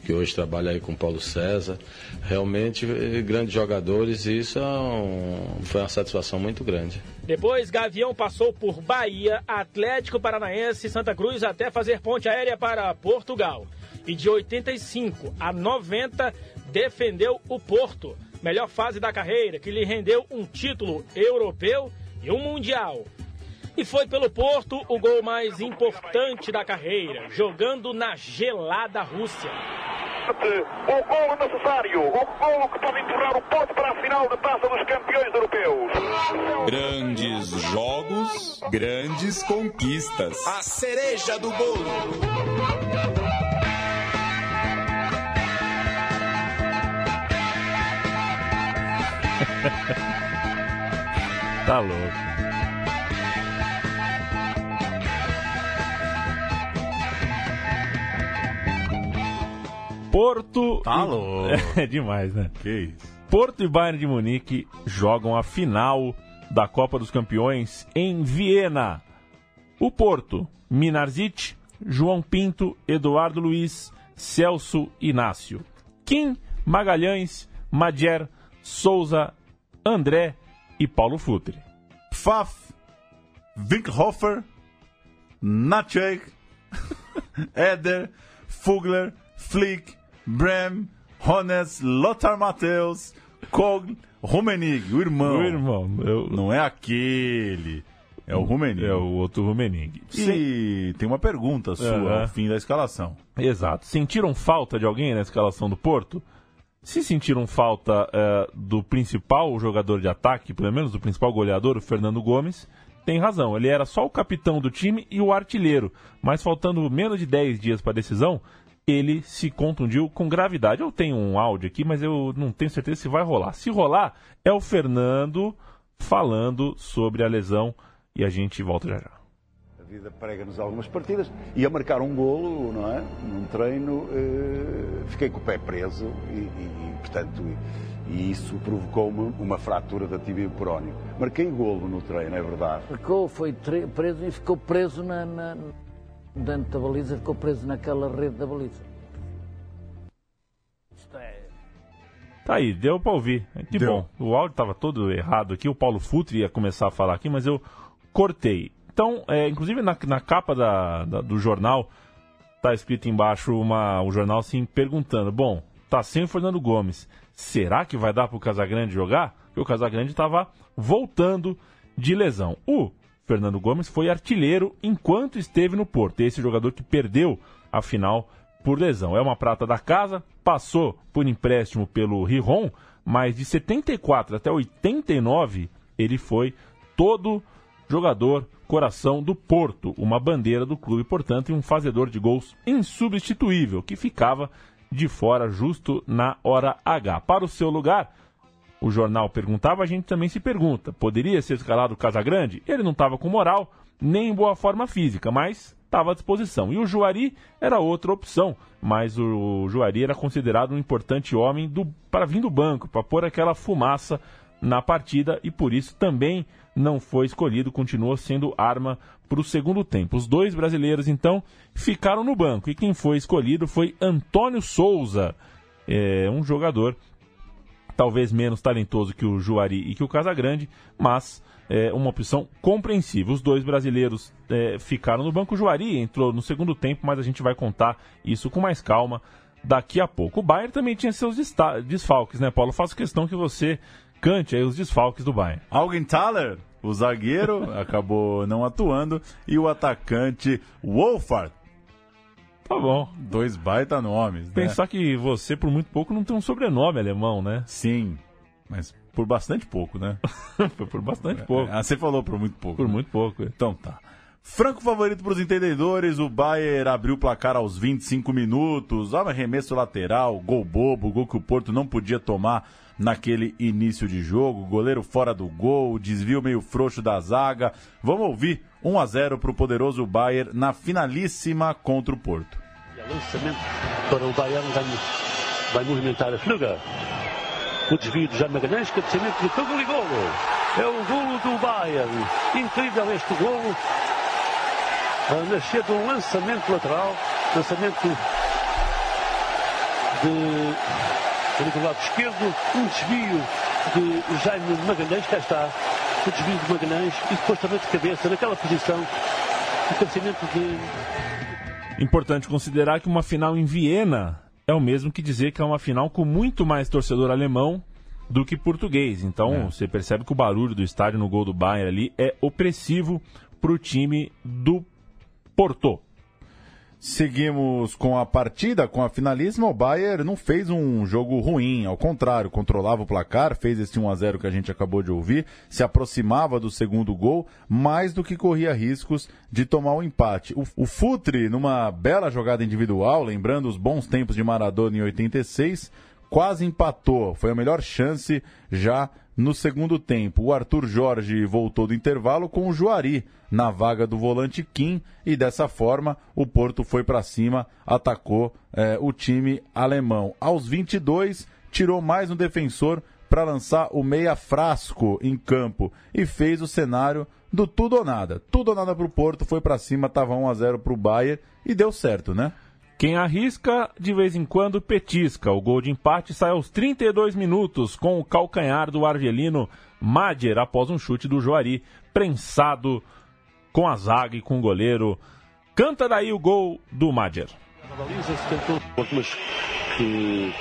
que hoje trabalha aí com o Paulo César. Realmente grandes jogadores e isso é um, foi uma satisfação muito grande. Depois, Gavião passou por Bahia, Atlético Paranaense Santa Cruz até fazer ponte aérea para Portugal. E de 85 a 90 defendeu o Porto melhor fase da carreira, que lhe rendeu um título europeu e um mundial. E foi pelo Porto o gol mais importante da carreira, jogando na gelada Rússia. o golo necessário, o golo que pode empurrar o Porto para a final da Taça dos Campeões Europeus. Grandes jogos, grandes conquistas. A cereja do bolo. tá louco. Porto. Tá louco. É demais, né? Que isso. Porto e Bayern de Munique jogam a final da Copa dos Campeões em Viena. O Porto, Minarzic, João Pinto, Eduardo Luiz, Celso Inácio. Kim, Magalhães, Madier, Souza, André e Paulo Futre. Pfaff, Winkhofer, Natchek, Eder, Fugler, Flick, Brem, Hones, Lothar Matthäus, Kogl, Rumenig, o irmão. O irmão. Eu... Não é aquele. É o Rumenig. É o outro Rumenig. E tem uma pergunta sua Aham. ao fim da escalação. Exato. Sentiram falta de alguém na escalação do Porto? Se sentiram falta eh, do principal jogador de ataque, pelo menos do principal goleador, o Fernando Gomes, tem razão. Ele era só o capitão do time e o artilheiro. Mas faltando menos de 10 dias para a decisão, ele se contundiu com gravidade. Eu tenho um áudio aqui, mas eu não tenho certeza se vai rolar. Se rolar, é o Fernando falando sobre a lesão e a gente volta já já. A vida prega-nos algumas partidas e a marcar um golo, não é? Num treino, eh, fiquei com o pé preso e, e, e, portanto, e, e isso provocou-me uma fratura da tibia perónio. Marquei golo no treino, é verdade. Ficou, foi preso e ficou preso na, na, dentro da baliza, ficou preso naquela rede da baliza. Isto é. Tá aí, deu pra ouvir. Que Deu. bom. O áudio tava todo errado aqui. O Paulo Futre ia começar a falar aqui, mas eu cortei. Então, é, inclusive na, na capa da, da- do jornal, tá escrito embaixo uma, o jornal assim perguntando: bom, tá sem o Fernando Gomes. Será que vai dar pro Casagrande jogar? Porque o Casagrande tava voltando de lesão. O Fernando Gomes foi artilheiro enquanto esteve no Porto. Esse jogador que perdeu a final por lesão. É uma prata da casa, passou por empréstimo pelo Riron, mas de 74 até 89 ele foi todo jogador coração do Porto, uma bandeira do clube, portanto, e um fazedor de gols insubstituível, que ficava de fora justo na hora H. Para o seu lugar, o jornal perguntava, a gente também se pergunta: poderia ser escalado o Casagrande? Ele não estava com moral, nem em boa forma física, mas estava à disposição. E o Juari era outra opção, mas o Juari era considerado um importante homem para vir do banco, para pôr aquela fumaça na partida e por isso também não foi escolhido, continuou sendo arma para o segundo tempo. Os dois brasileiros então ficaram no banco e quem foi escolhido foi Antônio Souza, é, um jogador talvez menos talentoso que o Juari e que o Casagrande, mas é uma opção compreensível. Os dois brasileiros é, ficaram no banco. O Juari entrou no segundo tempo, mas a gente vai contar isso com mais calma daqui a pouco. O Bayern também tinha seus desfalques, né, Paulo? Faço questão que você cante aí os desfalques do Bayern. Augenthaler, o zagueiro, acabou não atuando. E o atacante Wolfart. Tá bom. Dois baita nomes, né? Pensar que você, por muito pouco, não tem um sobrenome alemão, né? Sim, mas por bastante pouco, né? Foi por bastante pouco. Ah, você falou por muito pouco. Por né? muito pouco. é. Então tá. Franco favorito para os entendedores, o Bayern abriu o placar aos 25 minutos, arremesso lateral, gol bobo, gol que o Porto não podia tomar naquele início de jogo, goleiro fora do gol, desvio meio frouxo da zaga. Vamos ouvir 1 a 0 para o poderoso Bayern na finalíssima contra o Porto. Lançamento para o Bayern, vai, vai movimentar a Fluga. O desvio de Jaime Magalhães, cabeceamento de Kugel e golo. É o golo do Bayern. Incrível este golo. A nascer de um lançamento lateral. Lançamento de, do lado esquerdo. Um desvio de Jaime Magalhães. Cá está. O desvio de Magalhães. E depois também de cabeça, naquela posição. O cabeceamento de Importante considerar que uma final em Viena é o mesmo que dizer que é uma final com muito mais torcedor alemão do que português. Então É. você percebe que o barulho do estádio no gol do Bayern ali é opressivo para o time do Porto. Seguimos com a partida, com a finalíssima. O Bayern não fez um jogo ruim, ao contrário, controlava o placar, fez esse 1 a 0 que a gente acabou de ouvir, se aproximava do segundo gol, mais do que corria riscos de tomar o um empate. O, o Futre, numa bela jogada individual, lembrando os bons tempos de Maradona em 86, quase empatou. Foi a melhor chance já no segundo tempo. O Arthur Jorge voltou do intervalo com o Juari na vaga do volante Kim e dessa forma o Porto foi para cima, atacou eh, o time alemão. Aos 22, tirou mais um defensor para lançar o meia frasco em campo e fez o cenário do tudo ou nada. Tudo ou nada para o Porto, foi para cima, estava 1 a 0 para o Bayern e deu certo, né? Quem arrisca, de vez em quando petisca. O gol de empate sai aos 32 minutos com o calcanhar do argelino Madjer após um chute do Joari, prensado com a zaga e com o goleiro. Canta daí o gol do Madjer. Mas que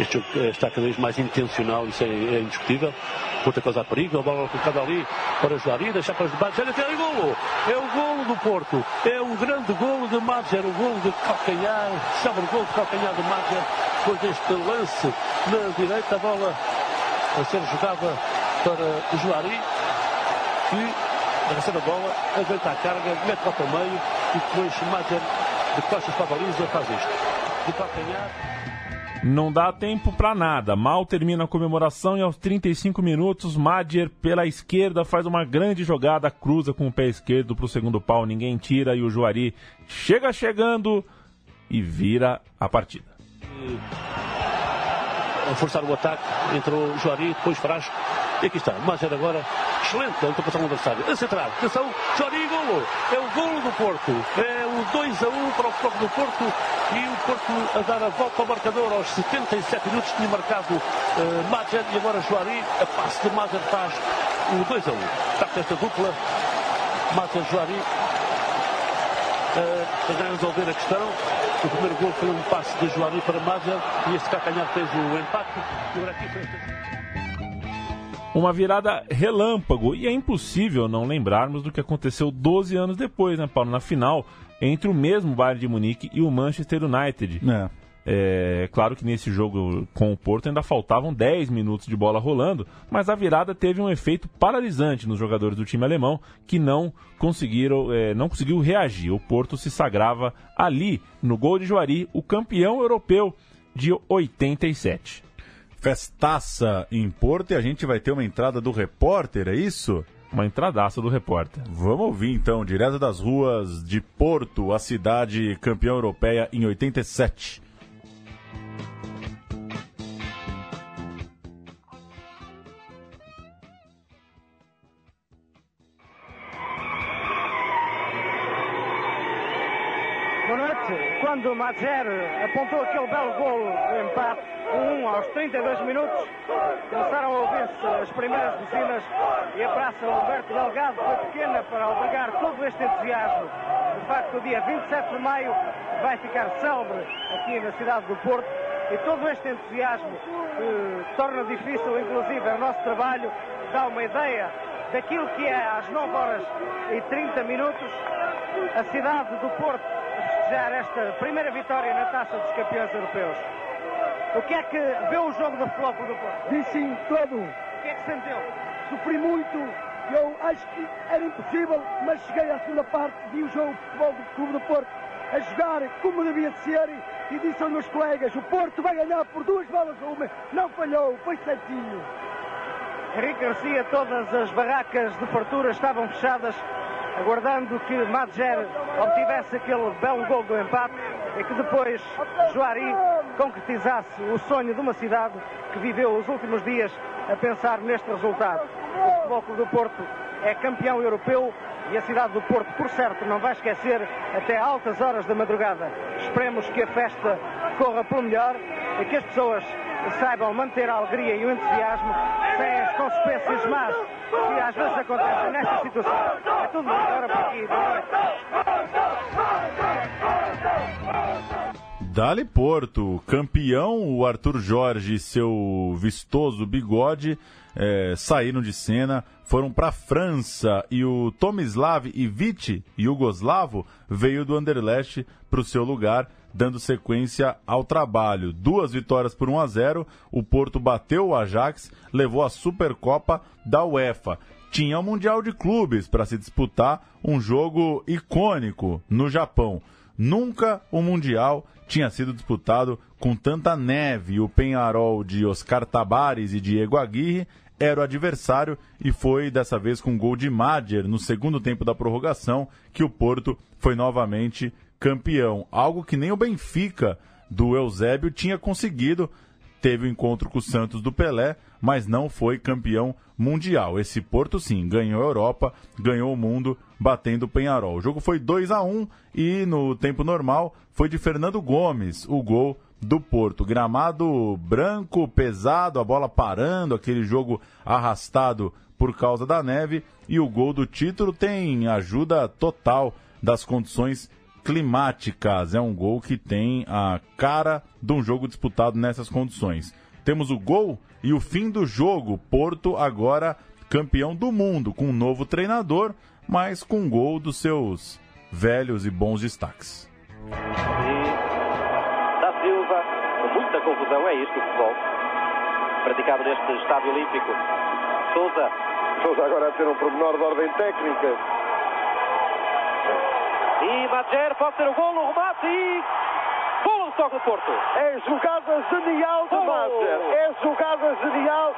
este jogo está cada vez mais intencional, isso é, indiscutível. Outra coisa perigo, a bola colocada ali para jogar e deixar para os debates. Olha, tem golo! É o golo do Porto. É um grande golo de Madger, o golo de calcanhar, sabe o golo de calcanhar de Madger, depois deste lance na direita, a bola a ser jogada para o Joari, que recebe a bola, aguenta a carga, mete para o meio e depois Madger de costas para a baliza faz isto. De calcanhar. Não dá tempo para nada. Mal termina a comemoração e aos 35 minutos, Madjer pela esquerda faz uma grande jogada, cruza com o pé esquerdo para o segundo pau, ninguém tira e o Juari chega chegando e vira a partida. Forçar o ataque, entrou o Juari, depois Frasco. E aqui está, Madjer agora, excelente a interpretação do adversário. A central, atenção, Juari golo. É o golo do Porto. É o 2 a 1 para o Foco do Porto e o Porto a dar a volta ao marcador aos 77 minutos. Tinha marcado uh, Madjer e agora Juari. A passe de Madjer faz o 2 a 1. Está esta dupla, Madjer Juari. Uh, a resolver a questão. O primeiro gol foi um passe de Juari para Madjer e este Cacanhar fez o empate. Agora aqui foi uma virada relâmpago. E é impossível não lembrarmos do que aconteceu 12 anos depois, né, Paulo? Na final, entre o mesmo Bayern de Munique e o Manchester United. É. É, claro que nesse jogo com o Porto ainda faltavam 10 minutos de bola rolando, mas a virada teve um efeito paralisante nos jogadores do time alemão que não conseguiram, é, não conseguiu reagir. O Porto se sagrava ali no gol de Juari, o campeão europeu de 87 festaça em Porto e a gente vai ter uma entrada do repórter, é isso? Uma entradaça do repórter. Vamos ouvir então, direto das ruas de Porto, a cidade campeã europeia em 87. Quando Madjer apontou aquele belo golo de empate, 1 aos 32 minutos, começaram a ouvir-se as primeiras buzinas e a Praça Alberto Delgado foi pequena para albergar todo este entusiasmo. De facto, o dia 27 de maio vai ficar célebre aqui na cidade do Porto e todo este entusiasmo que torna difícil, inclusive, o nosso trabalho, dá uma ideia daquilo que é às 9 horas e 30 minutos a cidade do Porto festejar esta primeira vitória na taça dos campeões europeus. O que é que vê o jogo do futebol do Porto? Vi sim, todo. O que é que sentiu? Sofri muito. Eu acho que era impossível, mas cheguei à segunda parte, vi o jogo de futebol do Clube do Porto a jogar como devia de ser e disse aos meus colegas, o Porto vai ganhar por duas balas a uma. Não falhou, foi certinho. Henrique Garcia, todas as barracas de fartura estavam fechadas, aguardando que Madjer obtivesse aquele belo gol do empate e que depois Joari concretizasse o sonho de uma cidade que viveu os últimos dias a pensar neste resultado. O Futebol Clube do Porto é campeão europeu e a cidade do Porto, por certo, não vai esquecer até altas horas da madrugada. Esperemos que a festa corra pelo melhor e que as pessoas saibam manter a alegria e o entusiasmo sem as consequências más que às vezes acontecem nesta situação. É tudo agora por aqui. Dali Porto, campeão, o Arthur Jorge e seu vistoso bigode é, saíram de cena, foram para a França e o Tomislav Ivic, Yugoslavo, veio do Anderlecht para o seu lugar, dando sequência ao trabalho. Duas vitórias por 1 a 0, o Porto bateu o Ajax, levou a Supercopa da UEFA. Tinha o Mundial de Clubes para se disputar um jogo icônico no Japão. Nunca o Mundial tinha sido disputado com tanta neve. O Penharol de Oscar Tabares e Diego Aguirre era o adversário e foi dessa vez com gol de Madjer no segundo tempo da prorrogação que o Porto foi novamente campeão. Algo que nem o Benfica do Eusébio tinha conseguido. Teve o um encontro com o Santos do Pelé, mas não foi campeão mundial. Esse Porto, sim, ganhou a Europa, ganhou o mundo, batendo o Penharol. O jogo foi 2 a 1 e no tempo normal foi de Fernando Gomes o gol do Porto. Gramado branco, pesado, a bola parando, aquele jogo arrastado por causa da neve. E o gol do título tem ajuda total das condições climáticas. É um gol que tem a cara de um jogo disputado nessas condições. Temos o gol e o fim do jogo. Porto agora campeão do mundo, com um novo treinador, mas com um gol dos seus velhos e bons destaques. E da Silva, com muita confusão, é isto o futebol. Praticado neste estádio olímpico. Souza. Souza agora a ter um pormenor de ordem técnica. E Madjer pode ser o gol, o remate e. Bola do toque do Porto. É jogada genial de Madjer. É jogada genial.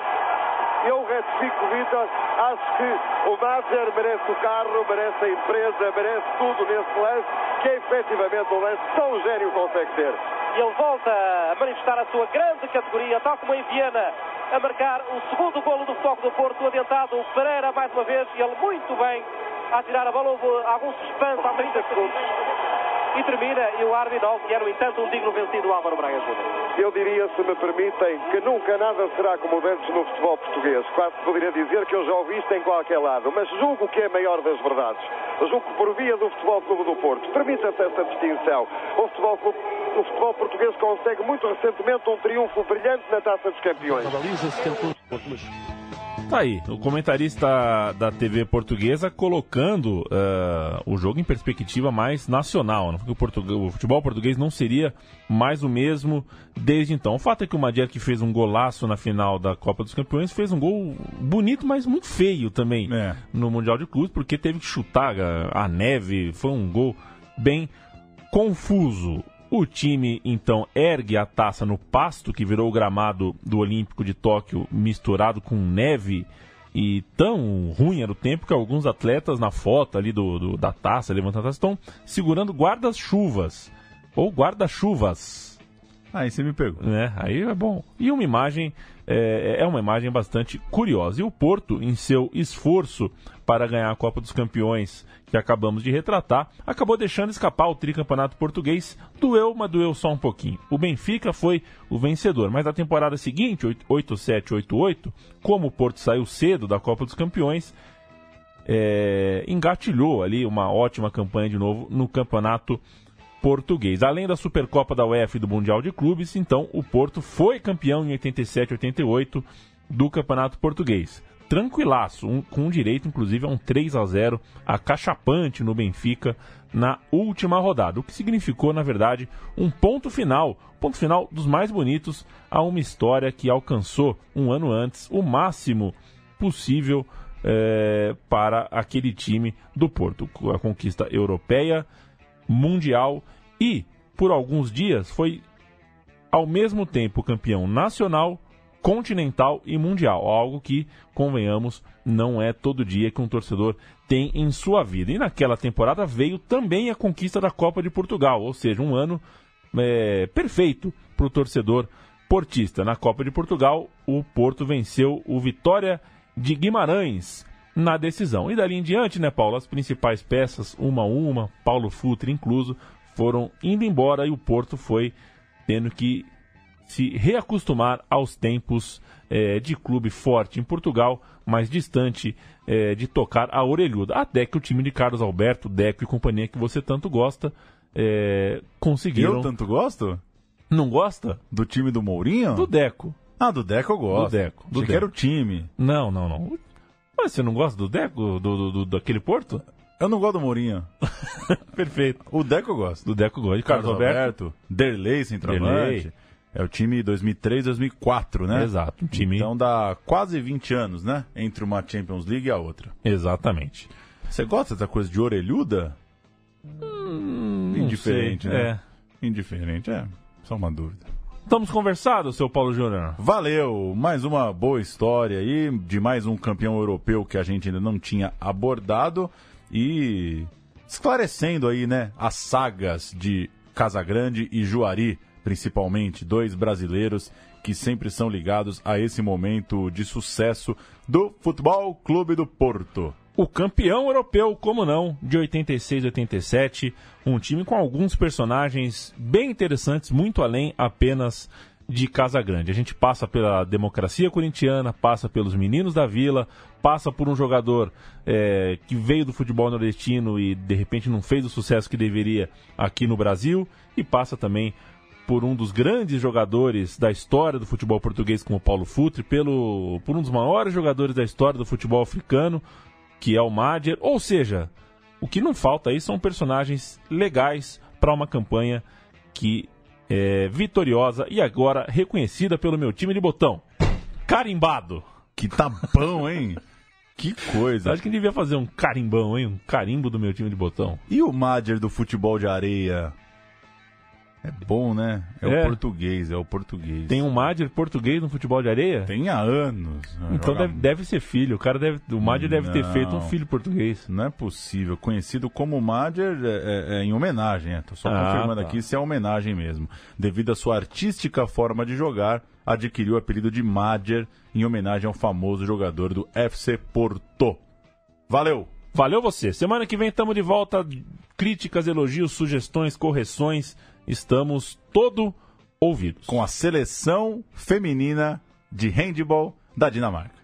Eu retifico, Vitor. Acho que o Madjer merece o carro, merece a empresa, merece tudo nesse lance, que é efetivamente um lance um gênio consegue ter. E ele volta a manifestar a sua grande categoria, tal como em Viena, a marcar o segundo golo do Foco do Porto, adiantado o Pereira mais uma vez, e ele muito bem a tirar a bola, houve algum suspense há 30 segundos. E termina, e o árbitro que é, no entanto, um digno vencido Álvaro Braga Júnior. Eu diria, se me permitem, que nunca nada será como antes no futebol português. Quase poderia dizer que eu já ouvi isto em qualquer lado, mas julgo que é a maior das verdades. Julgo que por via do Futebol Clube do Porto, permita-se essa distinção. O futebol, o futebol português consegue muito recentemente um triunfo brilhante na Taça dos Campeões. Tá aí, o comentarista da TV portuguesa colocando uh, o jogo em perspectiva mais nacional. Né? O, o, futebol português não seria mais o mesmo desde então. O fato é que o Madier, que fez um golaço na final da Copa dos Campeões, fez um gol bonito, mas muito feio também é. no Mundial de Clubes, porque teve que chutar a neve. Foi um gol bem confuso. O time então ergue a taça no pasto, que virou o gramado do Olímpico de Tóquio misturado com neve. E tão ruim era o tempo que alguns atletas na foto ali do, do da taça, levantando a taça, estão segurando guarda-chuvas. Ou guarda-chuvas. Aí você me pegou. Né? Aí é bom. E uma imagem, é, é uma imagem bastante curiosa. E o Porto, em seu esforço para ganhar a Copa dos Campeões, que acabamos de retratar, acabou deixando escapar o tricampeonato português. Doeu, mas doeu só um pouquinho. O Benfica foi o vencedor, mas na temporada seguinte, 8-7-8-8, como o Porto saiu cedo da Copa dos Campeões, é, engatilhou ali uma ótima campanha de novo no campeonato português. Além da Supercopa da UEFA e do Mundial de Clubes, então o Porto foi campeão em 87 88 do Campeonato Português. Tranquilaço, um, com direito inclusive a um 3 a 0 acachapante no Benfica na última rodada, o que significou, na verdade, um ponto final, ponto final dos mais bonitos a uma história que alcançou um ano antes o máximo possível é, para aquele time do Porto. A conquista europeia, mundial e, por alguns dias, foi ao mesmo tempo campeão nacional, continental e mundial. Algo que, convenhamos, não é todo dia que um torcedor tem em sua vida. E naquela temporada veio também a conquista da Copa de Portugal, ou seja, um ano é, perfeito para o torcedor portista. Na Copa de Portugal, o Porto venceu o Vitória de Guimarães na decisão. E dali em diante, né, Paulo, as principais peças, uma a uma, Paulo Futre incluso, foram indo embora e o Porto foi tendo que se reacostumar aos tempos é, de clube forte em Portugal, mais distante é, de tocar a orelhuda. Até que o time de Carlos Alberto, Deco e companhia que você tanto gosta, é, conseguiram. Eu tanto gosto? Não gosta? Do time do Mourinho? Do Deco. Ah, do Deco eu gosto. Do Deco. Do Deco. era o time. Não, não, não. Mas você não gosta do Deco? Do, do, do- daquele Porto? Eu não gosto do Mourinho. Perfeito. O Deco eu gosto. Do Deco eu gosto. De Carlos, Alberto. Derlei, centroavante. Derlei. É o time 2003, 2004, né? Exato, um time- Então dá quase 20 anos, né? Entre uma Champions League e a outra. Exatamente. Você gosta dessa coisa de orelhuda? não Indiferente, sei, né? Indiferente, é. Só uma dúvida. Estamos conversados, seu Paulo Júnior? Valeu! Mais uma boa história aí, de mais um campeão europeu que a gente ainda não tinha abordado e esclarecendo aí, né, as sagas de Casagrande e Juari, principalmente, dois brasileiros que sempre são ligados a esse momento de sucesso do Futebol Clube do Porto. O campeão europeu, como não, de 86 e 87, um time com alguns personagens bem interessantes, muito além apenas de Casa Grande. A gente passa pela democracia corintiana, passa pelos meninos da vila, passa por um jogador é, que veio do futebol nordestino e de repente não fez o sucesso que deveria aqui no Brasil, e passa também por um dos grandes jogadores da história do futebol português, como Paulo Futre, pelo, por um dos maiores jogadores da história do futebol africano, que é o Madjer. Ou seja, o que não falta aí são personagens legais para uma campanha que é vitoriosa e agora reconhecida pelo meu time de botão. Carimbado. Que bom, hein? Que coisa. Acho que devia fazer um carimbão, hein? Um carimbo do meu time de botão. E o Madger do futebol de areia? É bom, né? É, É. o português, é o português. Tem um Madjer português no futebol de areia? Tem há anos. Então Joga- deve, deve ser filho. O cara deve, o Madjer deve ter feito um filho português. Não é possível. Conhecido como Madger é, é- é em homenagem, é. Tô só Ah, confirmando tá. aqui se é homenagem mesmo. Devido à sua artística forma de jogar, adquiriu o apelido de Madger em homenagem ao famoso jogador do FC Porto. Valeu! Valeu você. Semana que vem estamos de volta. Críticas, elogios, sugestões, correções estamos todo ouvidos. Com a seleção feminina de handball da Dinamarca.